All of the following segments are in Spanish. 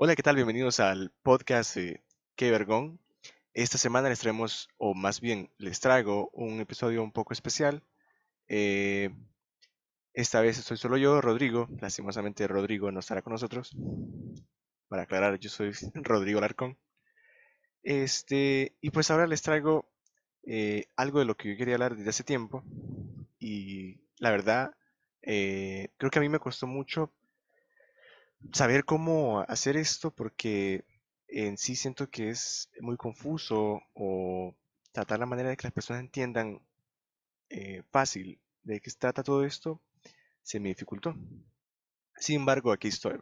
Hola, ¿qué tal? Bienvenidos al podcast de Qué Vergón. Esta semana les traemos, o más bien les traigo, un episodio un poco especial. Eh, esta vez estoy solo yo, Rodrigo. Lastimosamente Rodrigo no estará con nosotros. Para aclarar, yo soy Rodrigo Larcón. Este, y pues ahora les traigo eh, algo de lo que yo quería hablar desde hace tiempo. Y la verdad, eh, creo que a mí me costó mucho saber cómo hacer esto porque en sí siento que es muy confuso o tratar la manera de que las personas entiendan eh, fácil de qué se trata todo esto se me dificultó. Sin embargo, aquí estoy.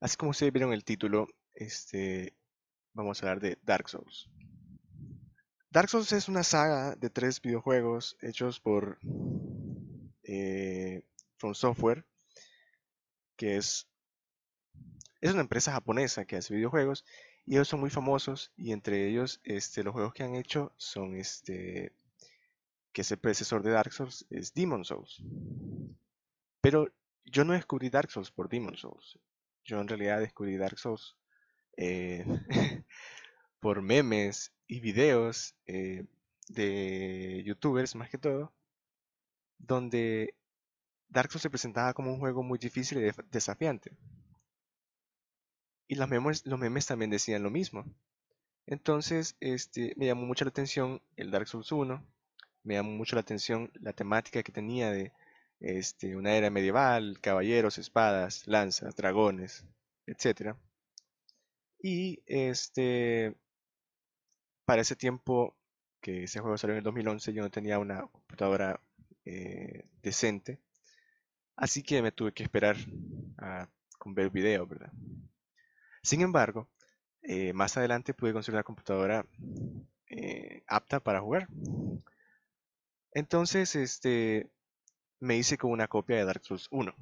Así como ustedes vieron el título, este, vamos a hablar de Dark Souls. Dark Souls es una saga de tres videojuegos hechos por eh, From Software, que es es una empresa japonesa que hace videojuegos y ellos son muy famosos y entre ellos este, los juegos que han hecho son este que es el predecesor de Dark Souls es Demon Souls. Pero yo no descubrí Dark Souls por Demon Souls. Yo en realidad descubrí Dark Souls eh, por memes y videos eh, de youtubers más que todo, donde Dark Souls se presentaba como un juego muy difícil y desafiante. Y los memes, los memes también decían lo mismo. Entonces, este, me llamó mucho la atención el Dark Souls 1. Me llamó mucho la atención la temática que tenía de este, una era medieval, caballeros, espadas, lanzas, dragones, etc. Y este, para ese tiempo que ese juego salió en el 2011, yo no tenía una computadora eh, decente. Así que me tuve que esperar a con ver video, ¿verdad? Sin embargo, eh, más adelante pude conseguir una computadora eh, apta para jugar. Entonces, este, me hice con una copia de Dark Souls 1.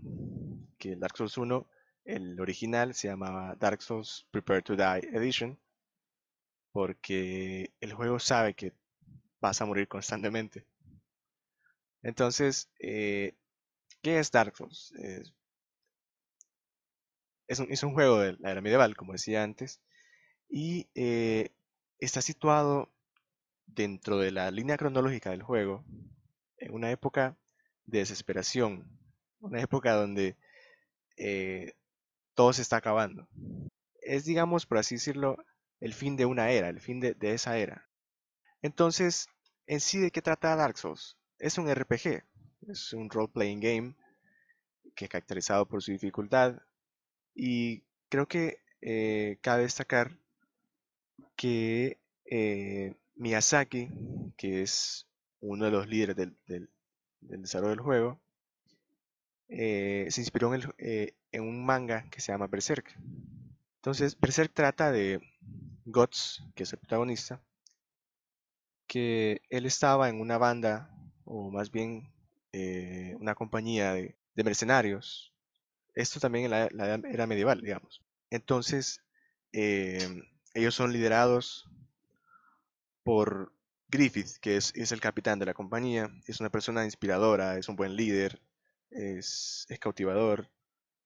Que el Dark Souls 1, el original, se llamaba Dark Souls Prepare to Die Edition. Porque el juego sabe que vas a morir constantemente. Entonces, eh, ¿qué es Dark Souls? Un, juego de la era medieval, como decía antes, y eh, está situado dentro de la línea cronológica del juego, en una época de desesperación, una época donde eh, todo se está acabando. Es, digamos, por así decirlo, el fin de una era, el fin de, de esa era. Entonces, en sí, ¿de qué trata Dark Souls? Es un RPG, es un role-playing game que es caracterizado por su dificultad, y creo que eh, cabe destacar que eh, Miyazaki, que es uno de los líderes del, desarrollo del juego, eh, se inspiró en, un manga que se llama Berserk. Entonces, Berserk trata de Guts, que es el protagonista, que él estaba en una banda, o más bien una compañía de mercenarios, esto también en la, era medieval, digamos. Entonces, em, ellos son liderados por Griffith, que es, el capitán de la compañía. Es una persona inspiradora, es un buen líder, es, cautivador.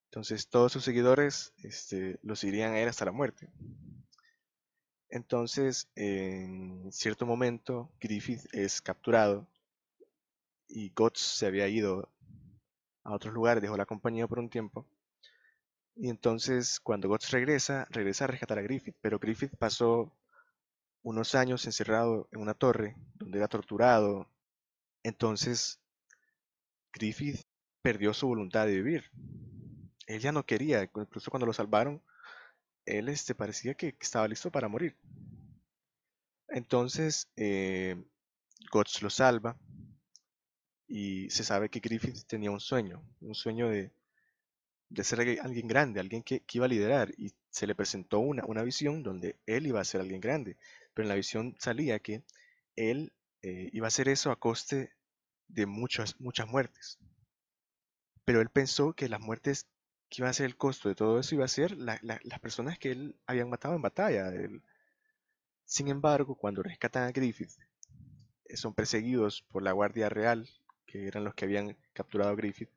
Entonces, todos sus seguidores este, los irían a él hasta la muerte. Entonces, en cierto momento, Griffith es capturado y Guts se había ido a otros lugares, dejó la compañía por un tiempo. Y entonces cuando Guts regresa, regresa a rescatar a Griffith, pero Griffith pasó unos años encerrado en una torre donde era torturado. Entonces Griffith perdió su voluntad de vivir. Él ya no quería, incluso cuando lo salvaron, él este, parecía que estaba listo para morir. Entonces eh, lo salva y se sabe que Griffith tenía un sueño, un sueño de, ser alguien grande, alguien que, iba a liderar, y se le presentó una, una visión donde él iba a ser alguien grande, pero en la visión salía que él eh, iba a hacer eso a coste de muchas, muchas muertes. Pero él pensó que las muertes que iba a ser el costo de todo eso iba a ser las personas que él habían matado en batalla. Sin embargo, cuando rescatan a Griffith, eh, son perseguidos por la Guardia Real que eran los que habían capturado a Griffith,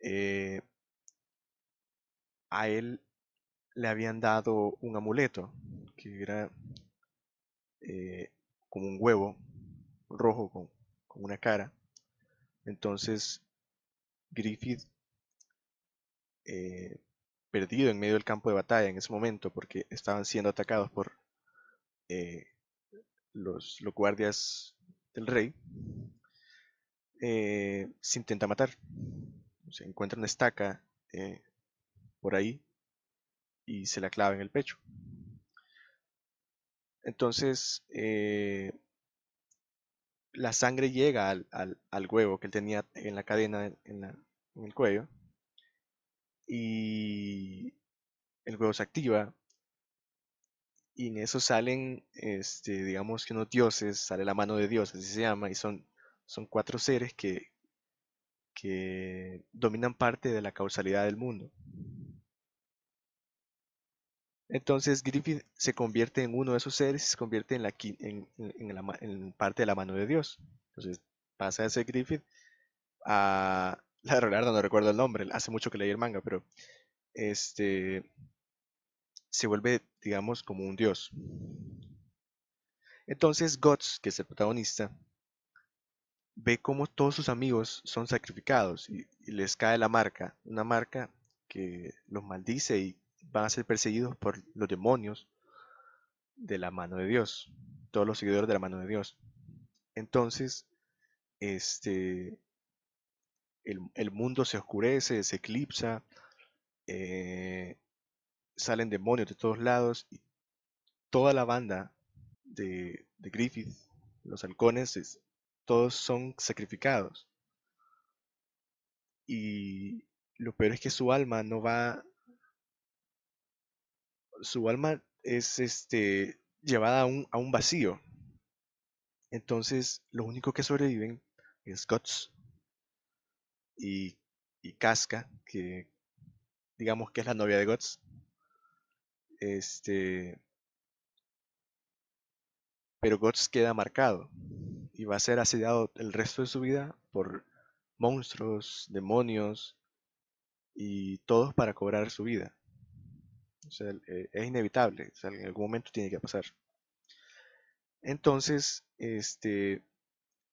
eh, a él le habían dado un amuleto que era eh, como un huevo rojo con, una cara. Entonces Griffith, eh, perdido en medio del campo de batalla en ese momento porque estaban siendo atacados por los, los guardias del rey, eh, se intenta matar. Se encuentra una estaca eh, por ahí y se la clava en el pecho. Entonces, eh, la sangre llega al, al- al huevo que él tenía en la cadena en, la- en el cuello y el huevo se activa y en eso salen, este, digamos que unos dioses, sale la mano de Dios, así se llama, y son, son cuatro seres que, que dominan parte de la causalidad del mundo. Entonces Griffith se convierte en uno de esos seres y se convierte en, la, en, en- la en parte de la mano de Dios. Entonces pasa de ser Griffith a... La verdad no recuerdo el nombre, hace mucho que leí el manga, pero este se vuelve, digamos, como un dios. Entonces Guts, que es el protagonista, ve cómo todos sus amigos son sacrificados y, les cae la marca, una marca que los maldice y van a ser perseguidos por los demonios de la mano de Dios, todos los seguidores de la mano de Dios. Entonces, este, el, el mundo se oscurece, se eclipsa, eh, salen demonios de todos lados y toda la banda de, de Griffith, los halcones, es- todos son sacrificados. Y lo peor es que su alma no va, su alma es este, llevada a un, a un vacío. Entonces, lo único que sobreviven es Guts y, y Casca, que digamos que es la novia de Guts. Este, pero Guts queda marcado y va a ser asediado el resto de su vida por monstruos, demonios y todos para cobrar su vida. Eh, es inevitable, en algún momento tiene que pasar. Entonces, este,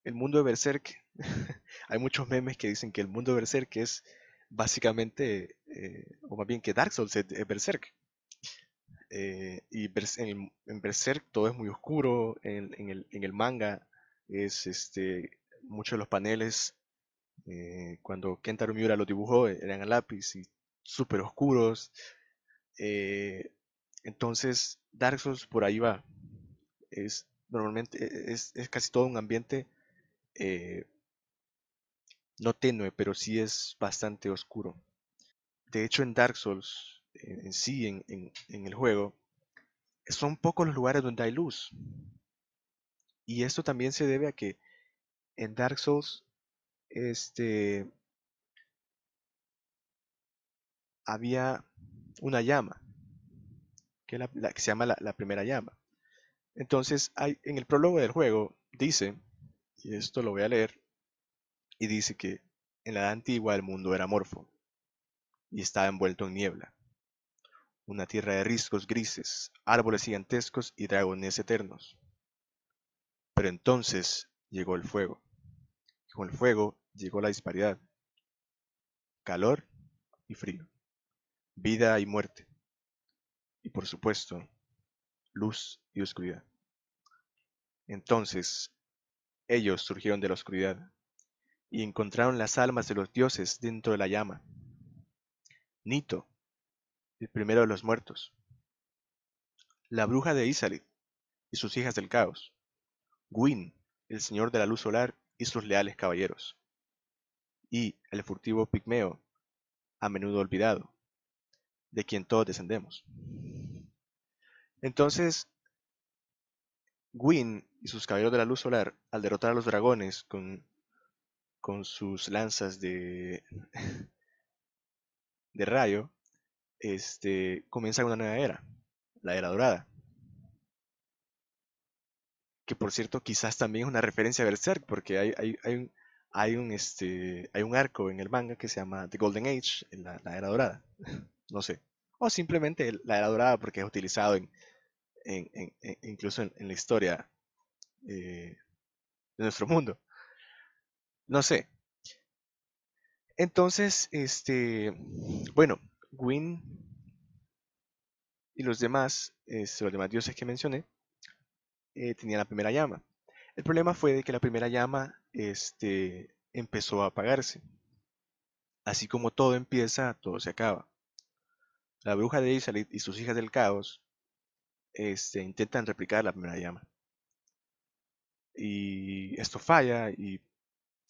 el mundo de Berserk, hay muchos memes que dicen que el mundo de Berserk es básicamente, eh, o más bien que Dark Souls es, Berserk. Eh, y en, Berserk todo es muy oscuro, en el manga es este, muchos de los paneles, eh, cuando Kentaro Miura los dibujó, eh, eran a lápiz y súper oscuros. eh, entonces, Dark Souls por ahí va. Es normalmente, e- es, es casi todo un ambiente eh, no tenue, pero sí es bastante oscuro. De hecho, en Dark Souls, en, en sí, en, en- en el juego, son pocos los lugares donde hay luz. Y esto también se debe a que en Dark Souls, este, había una llama, que, se llama la, primera llama. Entonces, en el prólogo del juego dice, y esto lo voy a leer, y dice que en la edad antigua el mundo era amorfo y estaba envuelto en niebla. una tierra de riscos grises, árboles gigantescos y dragones eternos. Pero entonces llegó el fuego, y con el fuego llegó la disparidad, calor y frío, vida y muerte, y por supuesto, luz y oscuridad. Entonces ellos surgieron de la oscuridad y encontraron las almas de los dioses dentro de la llama. Nito, el primero de los muertos, la bruja de Isalith y sus hijas del caos, Gwyn, el señor de la luz solar y sus leales caballeros, y el furtivo pigmeo, a menudo olvidado, de quien todos descendemos. Entonces, Gwyn y sus caballeros de la luz solar, al derrotar a los dragones con, sus lanzas de, de rayo, este, comienza una nueva era, la era dorada. Que por cierto, quizás también es una referencia a Berserk, porque hay, hay, hay un, hay un, este, hay un arco en el manga que se llama The Golden Age, la, la era dorada. No sé. o simplemente la era dorada porque es utilizado en, incluso en, la historia eh, de nuestro mundo. No sé. Entonces, este, bueno, Gwyn y los demás, este, los demás dioses que mencioné, eh, tenían la primera llama. El problema fue de que la primera llama este, empezó a apagarse. Así como todo empieza, todo se acaba. La bruja de Isalit y sus hijas del caos este, intentan replicar la primera llama. Y esto falla y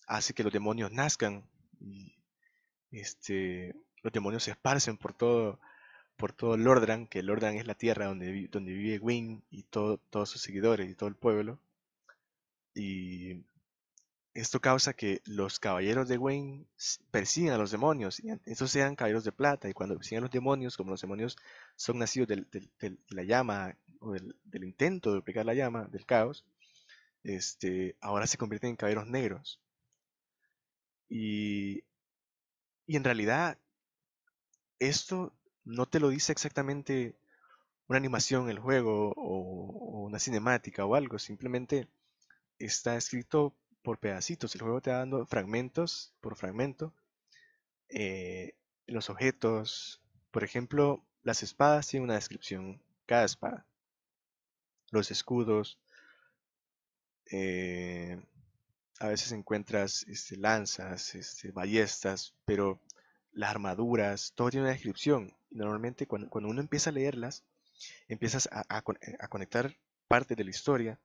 hace que los demonios nazcan. Y este, los demonios se esparcen por todo, por todo Lordran, que Lordran es la tierra donde, donde vive Gwyn y todos sus seguidores y todo el pueblo. Y esto causa que los caballeros de Wayne persigan a los demonios, y estos sean caballeros de plata, y cuando persiguen a los demonios, como los demonios son nacidos de la llama, o del, intento de duplicar la llama, del caos, este, ahora se convierten en caballeros negros. Y, y en realidad, esto no te lo dice exactamente una animación el juego, o una cinemática o algo, simplemente está escrito por pedacitos. El juego te va dando fragmentos por fragmento. Eh, los objetos, por ejemplo, las espadas tienen una descripción, cada espada. Los escudos, eh, a veces encuentras este, lanzas, este, ballestas, pero las armaduras, todo tiene una descripción. Y normalmente cuando, uno empieza a leerlas, empiezas a, a conectar parte de la historia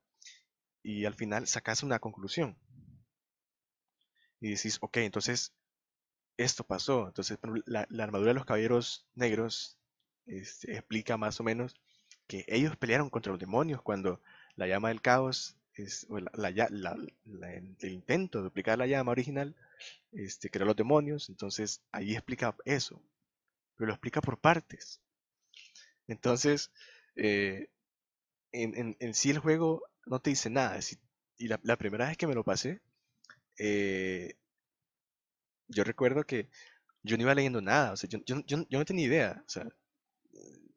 y al final sacas una conclusión y decís, ok, entonces esto pasó. Entonces la, armadura de los caballeros negros este, explica más o menos que ellos pelearon contra los demonios cuando la llama del caos, es, el intento de duplicar la llama original, este, creó los demonios. Entonces ahí explica eso, pero lo explica por partes. Entonces, eh, en, sí el juego no te dice nada. Y la, primera vez que me lo pasé, eh, yo recuerdo que yo no iba leyendo nada, o sea, yo, no tenía idea, o sea,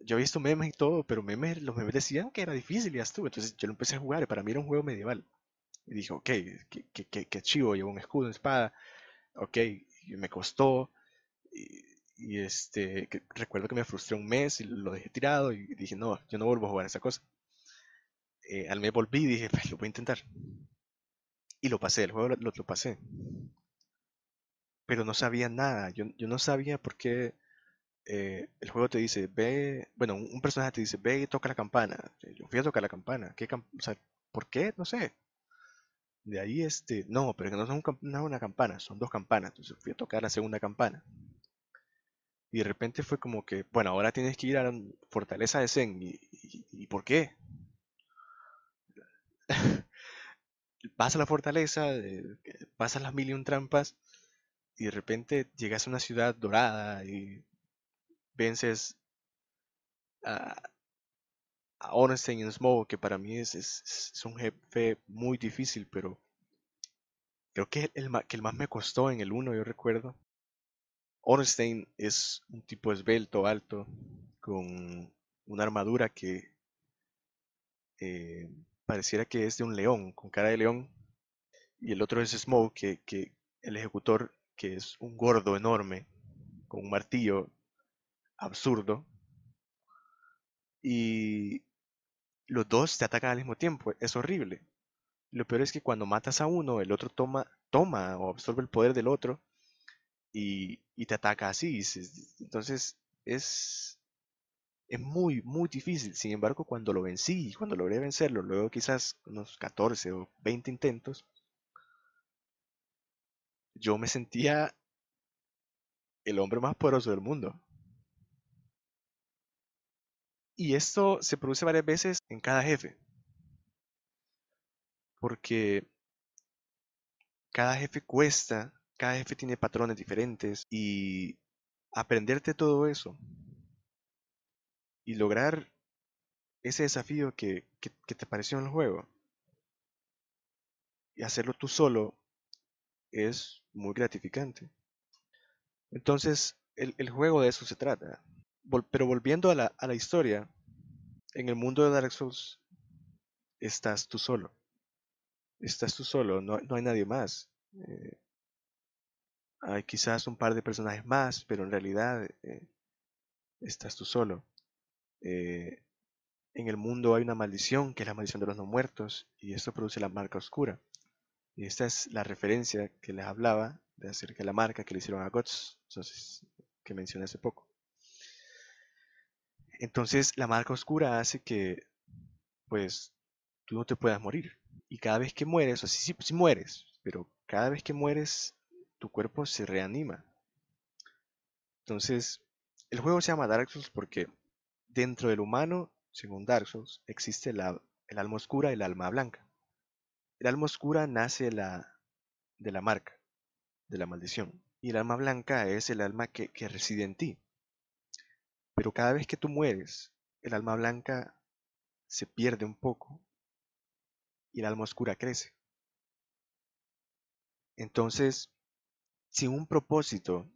yo había visto memes y todo, pero memes, los memes decían que era difícil y ya estuvo, entonces yo lo empecé a jugar y para mí era un juego medieval. Y dije, ok, qué, chivo, llevo un escudo, una espada, ok, me costó, y, este, recuerdo que me frustré un mes y lo dejé tirado y dije, no, yo no vuelvo a jugar esa cosa. Eh, al mes volví y dije, lo voy a intentar. Y lo pasé, el juego lo, pasé. Pero no sabía nada. Yo, no sabía por qué eh, el juego te dice, ve, bueno, un, personaje te dice, ve y toca la campana. Yo fui a tocar la campana. ¿Qué o sea, ¿por qué? No sé. De ahí, este, no, pero no, son no es una campana, son dos campanas. Entonces fui a tocar la segunda campana. Y de repente fue como que, bueno, ahora tienes que ir a la fortaleza de Zen. ¿Y, y por qué? vas a la fortaleza, pasas las mil y un trampas y de repente llegas a una ciudad dorada y vences a Ornstein Smoke, que para mí es, un jefe muy difícil, pero creo que el, que el más me costó en el 1, yo recuerdo. Ornstein es un tipo esbelto, alto, con una armadura que eh, pareciera que es de un león, con cara de león. Y el otro es Smoke, que el ejecutor, que es un gordo enorme, con un martillo absurdo. Y los dos te atacan al mismo tiempo, es horrible. Lo peor es que cuando matas a uno, el otro toma, toma o absorbe el poder del otro y, y te ataca así. Entonces es, es muy, muy difícil. Sin embargo, cuando lo vencí, cuando logré vencerlo, luego quizás unos 14 o 20 intentos, yo me sentía el hombre más poderoso del mundo. Y esto se produce varias veces en cada jefe. Porque cada jefe cuesta, cada jefe tiene patrones diferentes y aprenderte todo eso y lograr ese desafío que, te pareció en el juego y hacerlo tú solo es muy gratificante. Entonces, el, juego de eso se trata. Pero volviendo a la, historia, en el mundo de Dark Souls estás tú solo. Estás tú solo, no, no hay nadie más. Eh, hay quizás un par de personajes más, pero en realidad eh, estás tú solo. Eh, en el mundo hay una maldición, que es la maldición de los no muertos, y esto produce la marca oscura. Y esta es la referencia que les hablaba de acerca de la marca que le hicieron a Guts, entonces, que mencioné hace poco. Entonces, la marca oscura hace que, pues, tú no te puedas morir. Y cada vez que mueres, o sea, sí, mueres, pero cada vez que mueres, tu cuerpo se reanima. Entonces, el juego se llama Dark Souls porque dentro del humano, según Dark Souls, existe la, el alma oscura y el alma blanca. El alma oscura nace la, de la marca, de la maldición. Y el alma blanca es el alma que, que reside en ti. Pero cada vez que tú mueres, el alma blanca se pierde un poco y el alma oscura crece. Entonces, sin un propósito,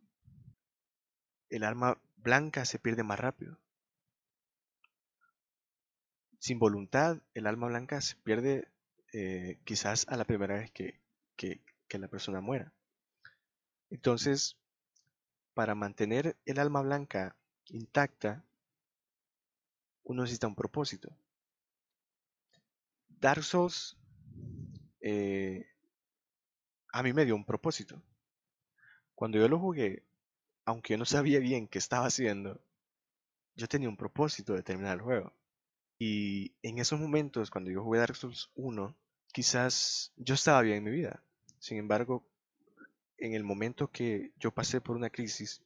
el alma blanca se pierde más rápido. Sin voluntad, el alma blanca se pierde eh, quizás a la primera vez que, que, que la persona muera. Entonces, para mantener el alma blanca intacta, uno necesita un propósito. Dark Souls eh, a mí me dio un propósito. Cuando yo lo jugué, aunque yo no sabía bien qué estaba haciendo, yo tenía un propósito de terminar el juego. Y en esos momentos, cuando yo jugué Dark Souls 1, quizás yo estaba bien en mi vida. Sin embargo, en el momento que yo pasé por una crisis,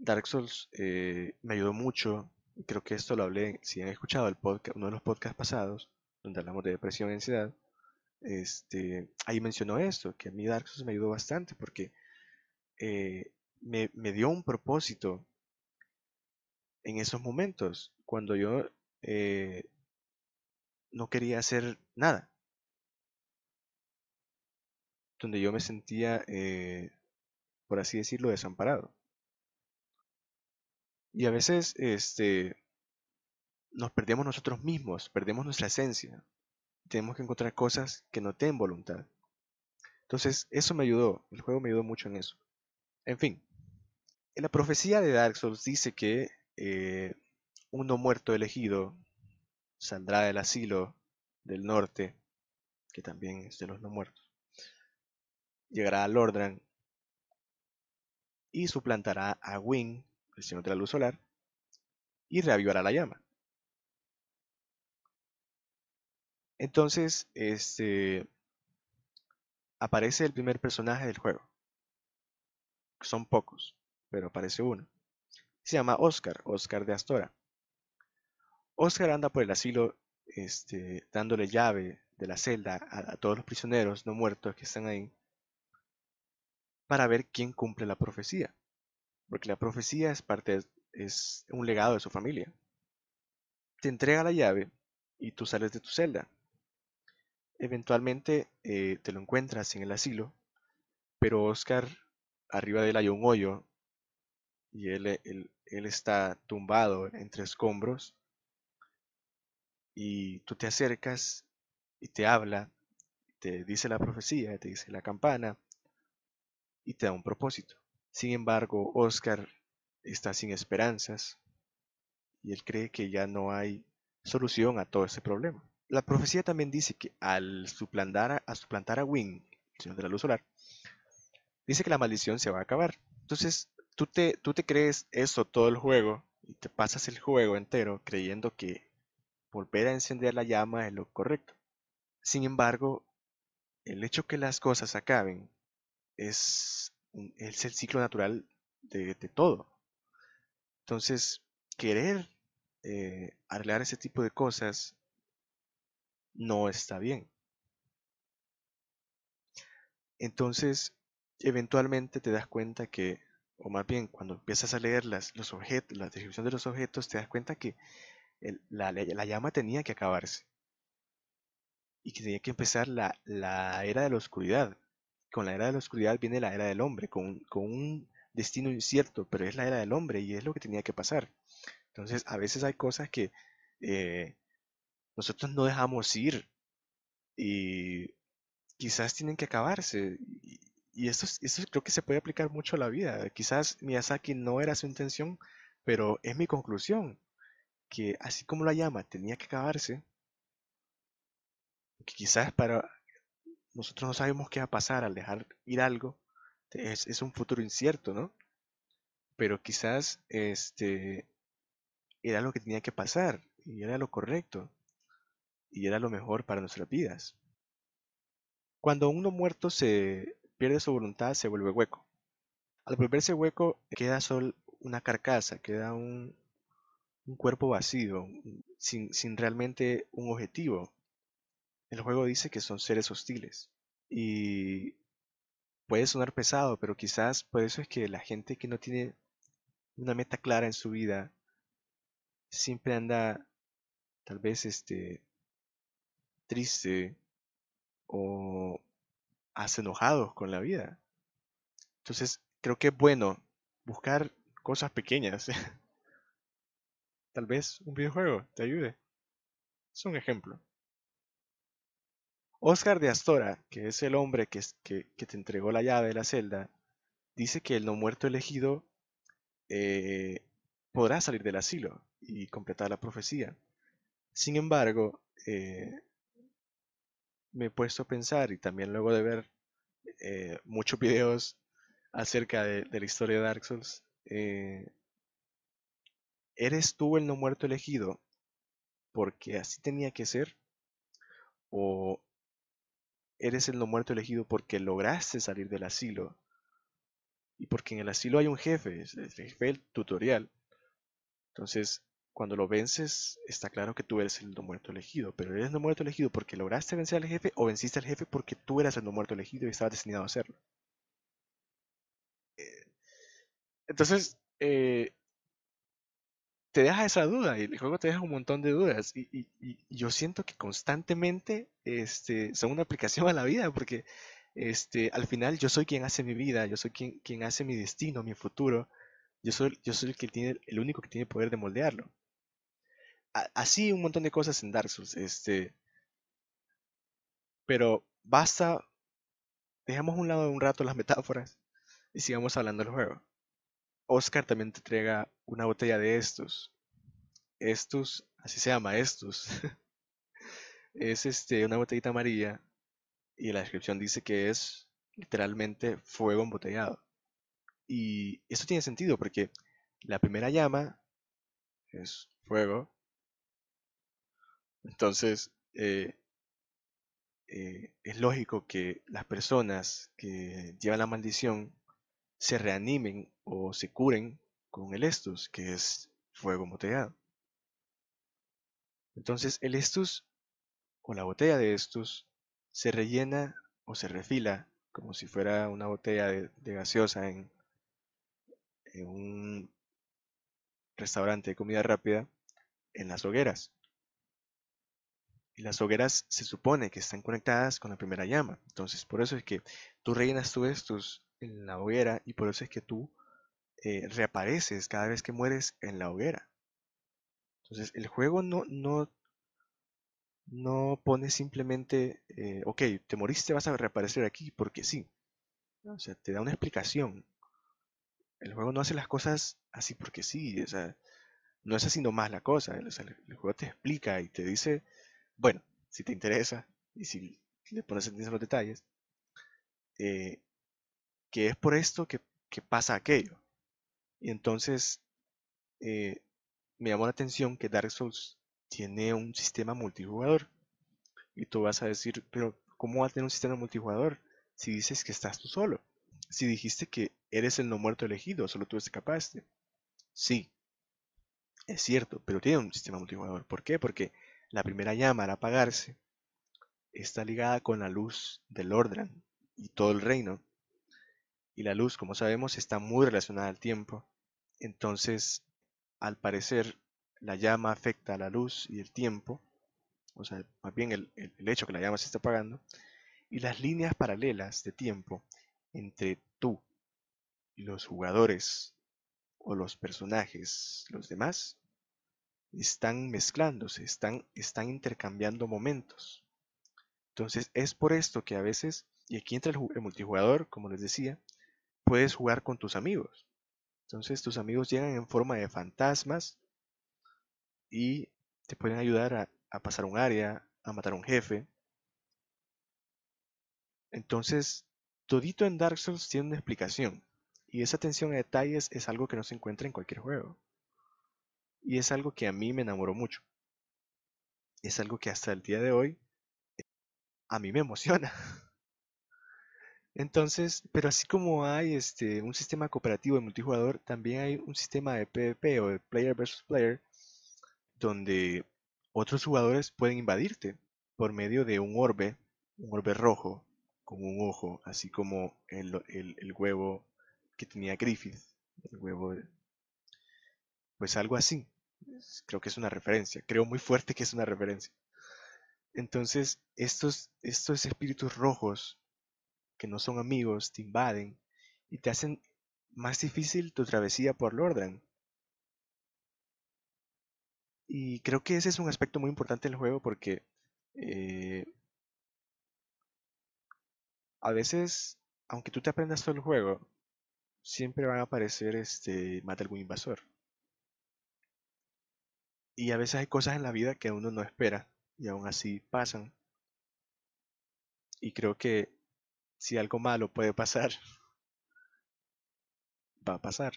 Dark Souls eh, me ayudó mucho. Creo que esto lo hablé, si han escuchado el podcast, uno de los podcasts pasados, donde hablamos de depresión y ansiedad, este, ahí mencionó esto, que a mí Dark Souls me ayudó bastante porque eh, me, dio un propósito en esos momentos, cuando yo eh, no quería hacer nada, donde yo me sentía, eh, por así decirlo, desamparado. Y a veces este, nos perdemos nosotros mismos, perdemos nuestra esencia. Tenemos que encontrar cosas que no den voluntad. Entonces, eso me ayudó, el juego me ayudó mucho en eso. En fin, en la profecía de Dark Souls dice que eh, uno muerto elegido saldrá del asilo del norte, que también es de los no muertos. Llegará a Lordran y suplantará a Wing, de la luz solar, y reavivará la llama. Entonces, este aparece el primer personaje del juego. Son pocos, pero aparece uno. Se llama Oscar, Oscar de Astora. Oscar anda por el asilo este, dándole llave de la celda a, todos los prisioneros no muertos que están ahí para ver quién cumple la profecía. Porque la profecía es parte, es un legado de su familia. Te entrega la llave y tú sales de tu celda. Eventualmente eh, te lo encuentras en el asilo, pero Oscar, arriba de él hay un hoyo y él, él, él está tumbado entre escombros y tú te acercas y te habla, te dice la profecía, te dice la campana y te da un propósito. Sin embargo, Oscar está sin esperanzas y él cree que ya no hay solución a todo ese problema la profecía también dice que al suplantar a, a Wing, el señor de la luz solar, dice que la maldición se va a acabar. Entonces, tú te, tú te crees eso todo el juego y te pasas el juego entero creyendo que volver a encender la llama es lo correcto. Sin embargo, el hecho que las cosas acaben es, el ciclo natural de, todo. Entonces, querer eh, arreglar ese tipo de cosas no está bien. Entonces, eventualmente te das cuenta que, o más bien cuando empiezas a leer las, los objetos, la descripción de los objetos, te das cuenta que la, llama tenía que acabarse. Y que tenía que empezar la, era de la oscuridad. Con la era de la oscuridad viene la era del hombre, con, con un destino incierto, pero es la era del hombre y es lo que tenía que pasar. Entonces, a veces hay cosas que eh, nosotros no dejamos ir y quizás tienen que acabarse. Y, y esto, esto creo que se puede aplicar mucho a la vida. Quizás Miyazaki no era su intención, pero es mi conclusión, que así como la llama tenía que acabarse, que quizás para nosotros no sabemos qué va a pasar al dejar ir algo, es, un futuro incierto, ¿no? Pero quizás este era lo que tenía que pasar y era lo correcto y era lo mejor para nuestras vidas. Cuando uno muerto se pierde su voluntad, se vuelve hueco. Al volverse hueco, queda solo una carcasa, queda un, cuerpo vacío, sin realmente un objetivo. El juego dice que son seres hostiles. Y puede sonar pesado, pero quizás por eso es que la gente que no tiene una meta clara en su vida siempre anda tal vez este triste o hasta enojados con la vida. Entonces, creo que es bueno buscar cosas pequeñas. tal vez un videojuego te ayude. Es un ejemplo. Oscar de Astora, que es el hombre que, te entregó la llave de la celda, dice que el no muerto elegido eh, podrá salir del asilo y completar la profecía. Sin embargo, eh, me he puesto a pensar y también luego de ver eh, muchos videos acerca de, la historia de Dark Souls, ¿eres tú el no muerto elegido porque así tenía que ser? ¿O eres el no muerto elegido porque lograste salir del asilo? Y porque en el asilo hay un jefe, el jefe del tutorial. Entonces, cuando lo vences, está claro que tú eres el no muerto elegido, pero eres no muerto elegido porque lograste vencer al jefe o venciste al jefe porque tú eras el no muerto elegido y estabas destinado a hacerlo. Eh, entonces, eh, te deja esa duda y el juego te deja un montón de dudas y, yo siento que constantemente este, son una aplicación a la vida porque este, al final yo soy quien hace mi vida, yo soy quien, quien hace mi destino, mi futuro, yo soy, yo soy el, que tiene, el único que tiene poder de moldearlo. así un montón de cosas en Dark Souls, este, pero basta, dejamos a un lado un rato las metáforas y sigamos hablando del juego. Oscar también te entrega una botella de estos. Estos, así se llama, estos. es este, una botellita amarilla y la descripción dice que es literalmente fuego embotellado. Y esto tiene sentido porque la primera llama es fuego. Entonces, eh, eh, es lógico que las personas que llevan la maldición se reanimen o se curen con el estus, que es fuego embotellado. Entonces el estus o la botella de estus se rellena o se refila como si fuera una botella de, gaseosa en, en un restaurante de comida rápida en las hogueras. Y las hogueras se supone que están conectadas con la primera llama. Entonces, por eso es que tú rellenas tu estus en la hoguera y por eso es que tú eh, reapareces cada vez que mueres en la hoguera. Entonces el juego no, no, no pone simplemente, eh, ok, te moriste, vas a reaparecer aquí porque sí. O sea, te da una explicación. El juego no hace las cosas así porque sí. O sea, no es así nomás la cosa. el, juego te explica y te dice, bueno, si te interesa y si le pones atención a los detalles, eh, que es por esto que, pasa aquello. Y entonces eh, me llamó la atención que Dark Souls tiene un sistema multijugador. Y tú vas a decir, pero ¿cómo va a tener un sistema multijugador si dices que estás tú solo? Si dijiste que eres el no muerto elegido, solo tú escapaste. Sí, es cierto, pero tiene un sistema multijugador. ¿Por qué? Porque la primera llama al apagarse está ligada con la luz del Ordran y todo el reino y la luz, como sabemos, está muy relacionada al tiempo. Entonces, al parecer, la llama afecta a la luz y el tiempo, o sea, más bien el, hecho que la llama se está apagando, y las líneas paralelas de tiempo entre tú los jugadores o los personajes, los demás, están mezclándose, están, están intercambiando momentos. Entonces es por esto que a veces, y aquí entra el, multijugador, como les decía, puedes jugar con tus amigos. Entonces tus amigos llegan en forma de fantasmas y te pueden ayudar a, pasar un área, a matar un jefe. Entonces, todito en Dark Souls tiene una explicación. Y esa atención a detalles es algo que no se encuentra en cualquier juego. Y es algo que a mí me enamoró mucho. Es algo que hasta el día de hoy a mí me emociona. Entonces, pero así como hay este, un sistema cooperativo de multijugador, también hay un sistema de PvP o de player versus player, donde otros jugadores pueden invadirte por medio de un orbe, un orbe rojo, con un ojo, así como el, el huevo que tenía Griffith, el huevo, pues algo así. Creo que es una referencia, creo muy fuerte que es una referencia. Entonces, estos, estos espíritus rojos, que no son amigos, te invaden y te hacen más difícil tu travesía por Lordran. Y creo que ese es un aspecto muy importante del juego porque eh, a veces, aunque tú te aprendas todo el juego, siempre van a aparecer este, más de algún invasor. Y a veces hay cosas en la vida que uno no espera y aún así pasan. Y creo que si algo malo puede pasar, va a pasar.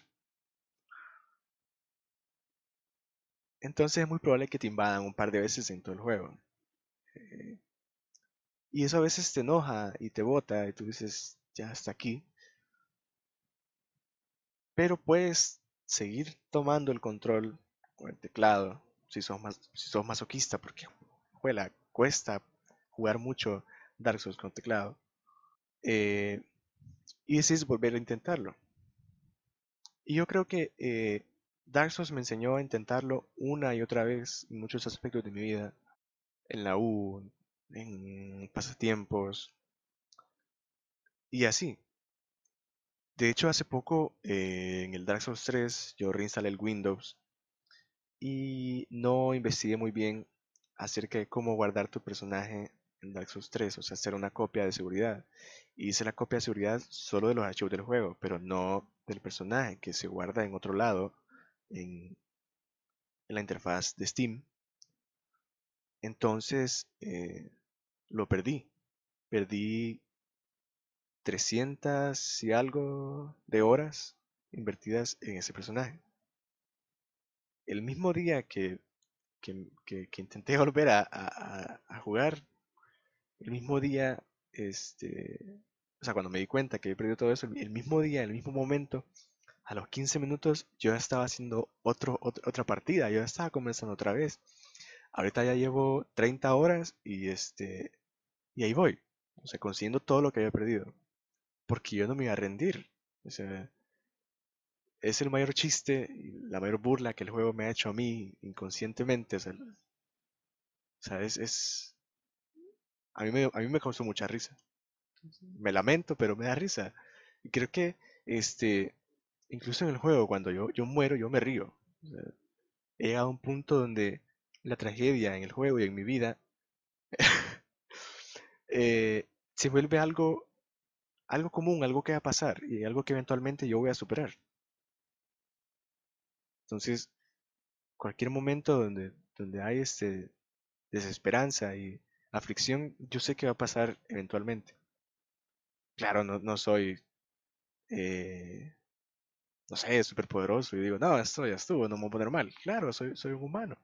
Entonces es muy probable que te invadan un par de veces en todo el juego. Eh, y eso a veces te enoja y te bota y tú dices, ya hasta aquí. Pero puedes seguir tomando el control con el teclado si sos, si sos masoquista, porque juela, cuesta jugar mucho Dark Souls con teclado. Eh, y decís volver a intentarlo. Y yo creo que eh, Dark Souls me enseñó a intentarlo una y otra vez en muchos aspectos de mi vida. En la U, en pasatiempos. Y así. De hecho, hace poco eh, en el Dark Souls 3 yo reinstalé el Windows y no investigué muy bien acerca de cómo guardar tu personaje Dark Souls 3, o sea, hacer una copia de seguridad. Y hice la copia de seguridad solo de los archivos del juego, pero no del personaje que se guarda en otro lado en, la interfaz de Steam. Entonces eh, lo perdí. Perdí 300 y algo de horas invertidas en ese personaje. El mismo día que que, intenté volver a, jugar el mismo día, este, o sea, cuando me di cuenta que había perdido todo eso, el mismo día, el mismo momento, a los 15 minutos yo estaba haciendo otro, otra partida, yo estaba comenzando otra vez. Ahorita ya llevo 30 horas y este y ahí voy, o sea, consiguiendo todo lo que había perdido, porque yo no me iba a rendir. O sea, es el mayor chiste la mayor burla que el juego me ha hecho a mí inconscientemente. O sea, es, A, mí me, a mí me causó mucha risa. Me lamento, pero me da risa. Y creo que, este, incluso en el juego, cuando yo, yo muero, yo me río. he llegado a un punto donde la tragedia en el juego y en mi vida eh, se vuelve algo, algo común, algo que va a pasar y algo que eventualmente yo voy a superar. Entonces, cualquier momento donde, donde hay este, desesperanza y aflicción, yo sé que va a pasar eventualmente. Claro, no, soy, eh, no sé, súper poderoso y digo, no, esto ya estuvo, no me voy a poner mal. Claro, soy, soy un humano.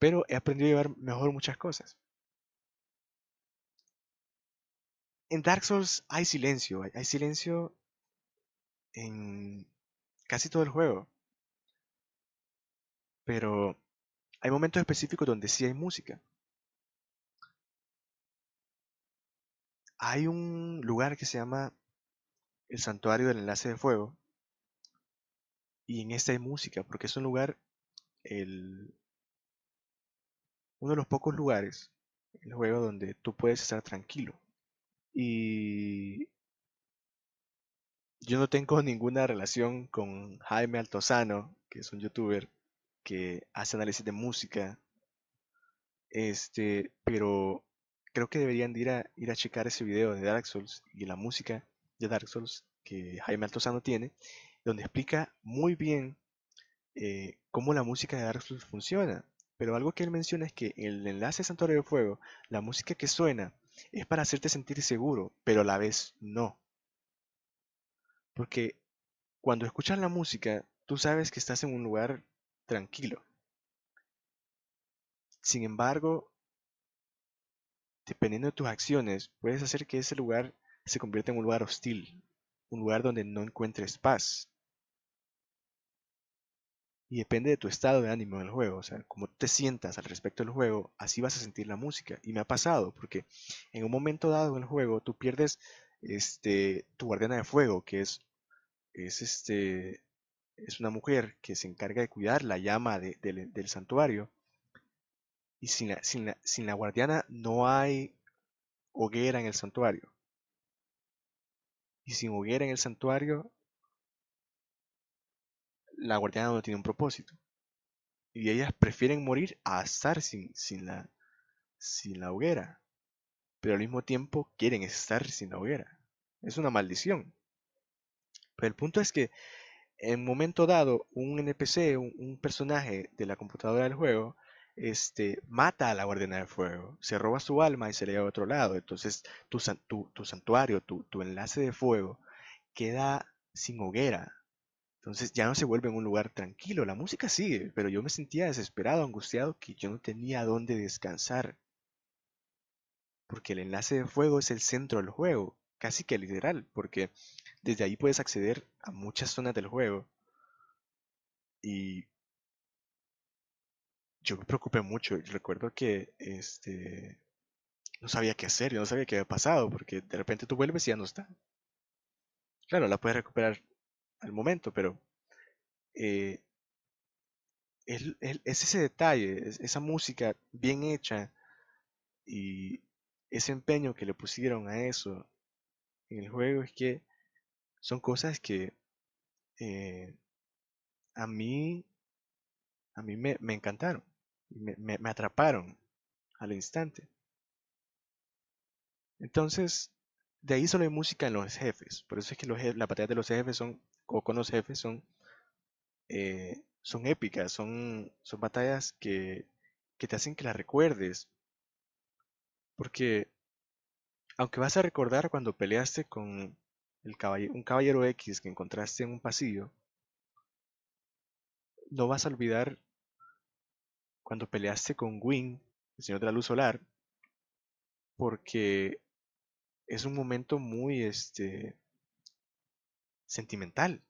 Pero he aprendido a llevar mejor muchas cosas. En Dark Souls hay silencio, hay silencio en casi todo el juego. Pero hay momentos específicos donde sí hay música. Hay un lugar que se llama el Santuario del Enlace de Fuego. Y en este hay música, porque es un lugar, el, uno de los pocos lugares en el juego donde tú puedes estar tranquilo. Y yo no tengo ninguna relación con Jaime Altozano, que es un youtuber que hace análisis de música, este, pero creo que deberían ir a, ir a checar ese video de Dark Souls y la música de Dark Souls que Jaime Altozano tiene, donde explica muy bien eh, cómo la música de Dark Souls funciona. Pero algo que él menciona es que el enlace Santuario de Fuego, la música que suena, es para hacerte sentir seguro, pero a la vez no. Porque cuando escuchas la música, tú sabes que estás en un lugar tranquilo. Sin embargo, dependiendo de tus acciones, puedes hacer que ese lugar se convierta en un lugar hostil, un lugar donde no encuentres paz. Y depende de tu estado de ánimo en el juego, o sea, cómo te sientas al respecto del juego, así vas a sentir la música. Y me ha pasado, porque en un momento dado en el juego tú pierdes este, tu guardiana de fuego, que es, es, este, es una mujer que se encarga de cuidar la llama del santuario. Y sin la, sin, la, sin la guardiana no hay hoguera en el santuario. Y sin hoguera en el santuario, la guardiana no tiene un propósito. Y ellas prefieren morir a estar sin, sin, la, sin la hoguera. Pero al mismo tiempo quieren estar sin la hoguera. Es una maldición. Pero el punto es que en un momento dado, un NPC, un, personaje de la computadora del juego, este, mata a la guardiana de fuego, se roba su alma y se le lleva a otro lado. Entonces tu, tu, tu santuario, tu, tu enlace de fuego queda sin hoguera, entonces ya no se vuelve en un lugar tranquilo, la música sigue, pero yo me sentía desesperado, angustiado, que yo no tenía dónde descansar. Porque el enlace de fuego es el centro del juego, casi que literal, porque desde ahí puedes acceder a muchas zonas del juego. Y yo me preocupé mucho. Recuerdo que este no sabía qué hacer, yo no sabía qué había pasado, porque de repente tú vuelves y ya no está. Claro, la puedes recuperar al momento, pero eh, es, ese detalle, esa música bien hecha y ese empeño que le pusieron a eso en el juego es que son cosas que eh, a mí a mí me, encantaron me, atraparon al instante entonces de ahí solo hay música en los jefes por eso es que los, la batalla de los jefes son o con los jefes son, eh, son épicas, son, son batallas que, que te hacen que las recuerdes. Porque aunque vas a recordar cuando peleaste con el un caballero X que encontraste en un pasillo, no vas a olvidar cuando peleaste con Gwyn, el señor de la luz solar, porque es un momento muy este sentimental.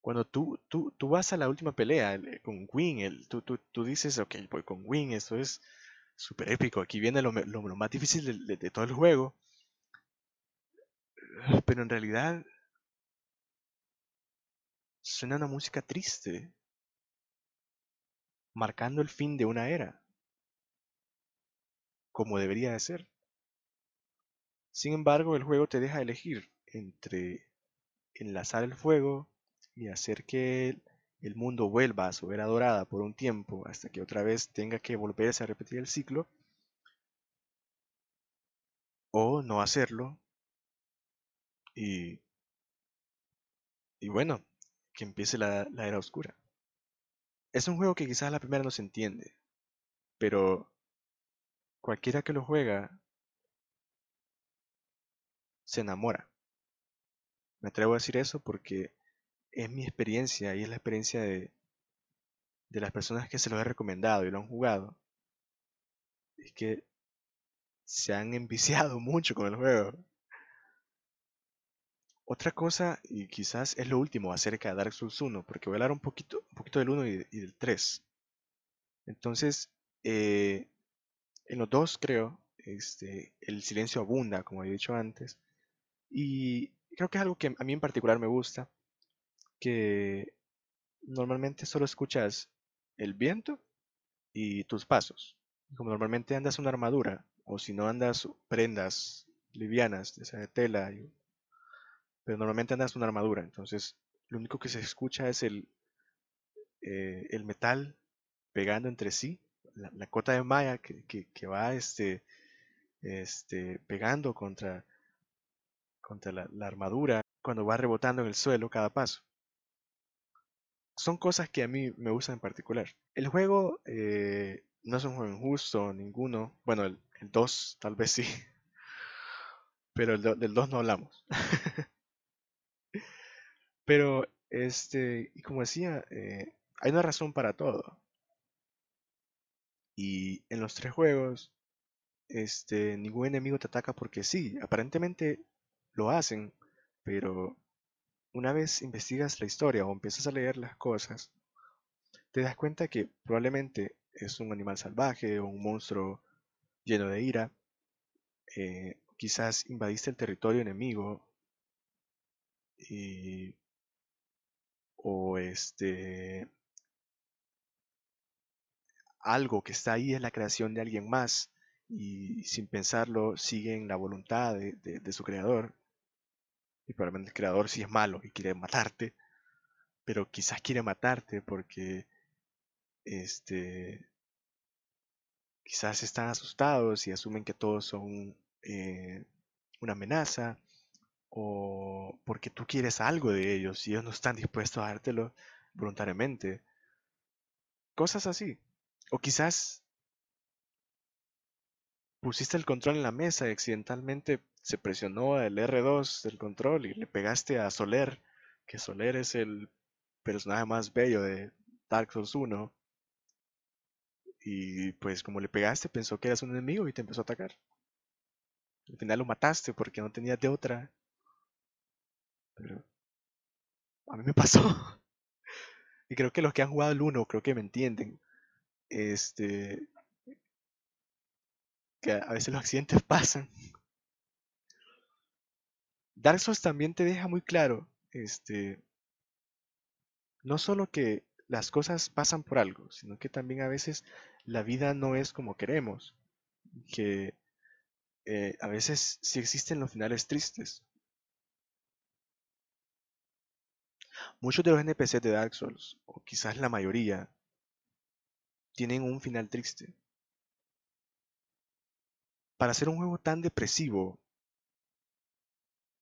Cuando tú, tú, tú vas a la última pelea eh, con Wing, tú, tú, tú, dices, ok, voy con Wing, esto es súper épico, aquí viene lo, lo, más difícil de todo el juego. Pero en realidad suena una música triste, marcando el fin de una era, como debería de ser. Sin embargo, el juego te deja elegir entre enlazar el fuego y hacer que el mundo vuelva a su era dorada por un tiempo hasta que otra vez tenga que volverse a repetir el ciclo, o no hacerlo y, y bueno, que empiece la, la era oscura. Es un juego que quizás la primera no se entiende, pero cualquiera que lo juega se enamora. Me atrevo a decir eso porque es mi experiencia y es la experiencia de, de las personas que se lo he recomendado y lo han jugado. Es que se han enviciado mucho con el juego. Otra cosa, y quizás es lo último acerca de Dark Souls 1, porque voy a hablar un poquito, del 1 y, del 3. Entonces, eh, en los dos creo, este, el silencio abunda, como he dicho antes, y creo que es algo que a mí en particular me gusta, que normalmente solo escuchas el viento y tus pasos. Como normalmente andas una armadura, o si no andas prendas livianas, de de tela, pero normalmente andas una armadura, entonces lo único que se escucha es el, eh, el metal pegando entre sí, la, cota de malla que, que, va este, este, pegando contra, contra la, armadura cuando va rebotando en el suelo cada paso. Son cosas que a mí me gustan en particular. El juego eh, no es un juego injusto, ninguno. Bueno, el, 2 tal vez sí. Pero el del 2 no hablamos. Pero, este, y como decía, eh, hay una razón para todo. Y en los tres juegos, este, ningún enemigo te ataca porque sí. Aparentemente lo hacen, pero una vez investigas la historia o empiezas a leer las cosas, te das cuenta que probablemente es un animal salvaje o un monstruo lleno de ira. Eh, quizás invadiste el territorio enemigo y, o este algo que está ahí es la creación de alguien más y sin pensarlo siguen la voluntad de, su creador. Y probablemente el creador sí es malo y quiere matarte, pero quizás quiere matarte porque este quizás están asustados y asumen que todos son eh, una amenaza o porque tú quieres algo de ellos y ellos no están dispuestos a dártelo voluntariamente. Cosas así. O quizás pusiste el control en la mesa y accidentalmente se presionó el R2 del control y le pegaste a Soler, que Soler es el personaje más bello de Dark Souls 1. Y pues como le pegaste pensó que eras un enemigo y te empezó a atacar. Al final lo mataste porque no tenías de otra. Pero a mí me pasó. y creo que los que han jugado el 1 creo que me entienden. Este que a veces los accidentes pasan. Dark Souls también te deja muy claro, este, no solo que las cosas pasan por algo, sino que también a veces la vida no es como queremos, que eh, a veces sí existen los finales tristes. Muchos de los NPCs de Dark Souls, o quizás la mayoría, tienen un final triste para hacer un juego tan depresivo,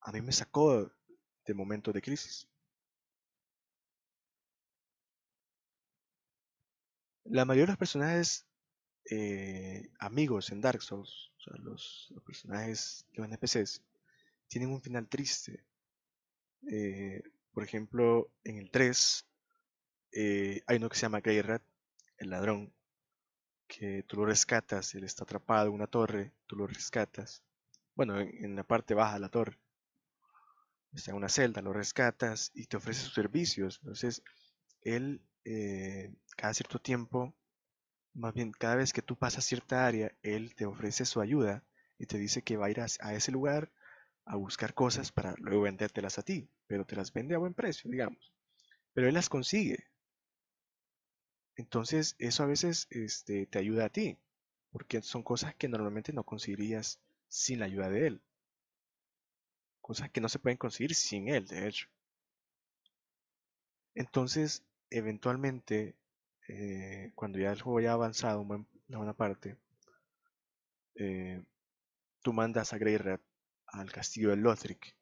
a mí me sacó de momentos de crisis. La mayoría de los personajes eh, amigos en Dark Souls, o sea, los, personajes, los NPCs, tienen un final triste. Eh, por ejemplo, en el 3 eh, hay uno que se llama Greyrat, el ladrón, que tú lo rescatas, él está atrapado en una torre, tú lo rescatas. Bueno, en, la parte baja de la torre. Está en una celda, lo rescatas y te ofrece sus servicios. Entonces, él eh, cada cierto tiempo, más bien cada vez que tú pasas cierta área, él te ofrece su ayuda y te dice que va a ir a ese lugar a buscar cosas para luego vendértelas a ti, pero te las vende a buen precio, digamos. Pero él las consigue, entonces, eso a veces este, te ayuda a ti, porque son cosas que normalmente no conseguirías sin la ayuda de él. Cosas que no se pueden conseguir sin él, de hecho. Entonces, eventualmente, eh, cuando ya el juego ya ha avanzado una buena parte, eh, tú mandas a Greyrat al castillo de Lothric.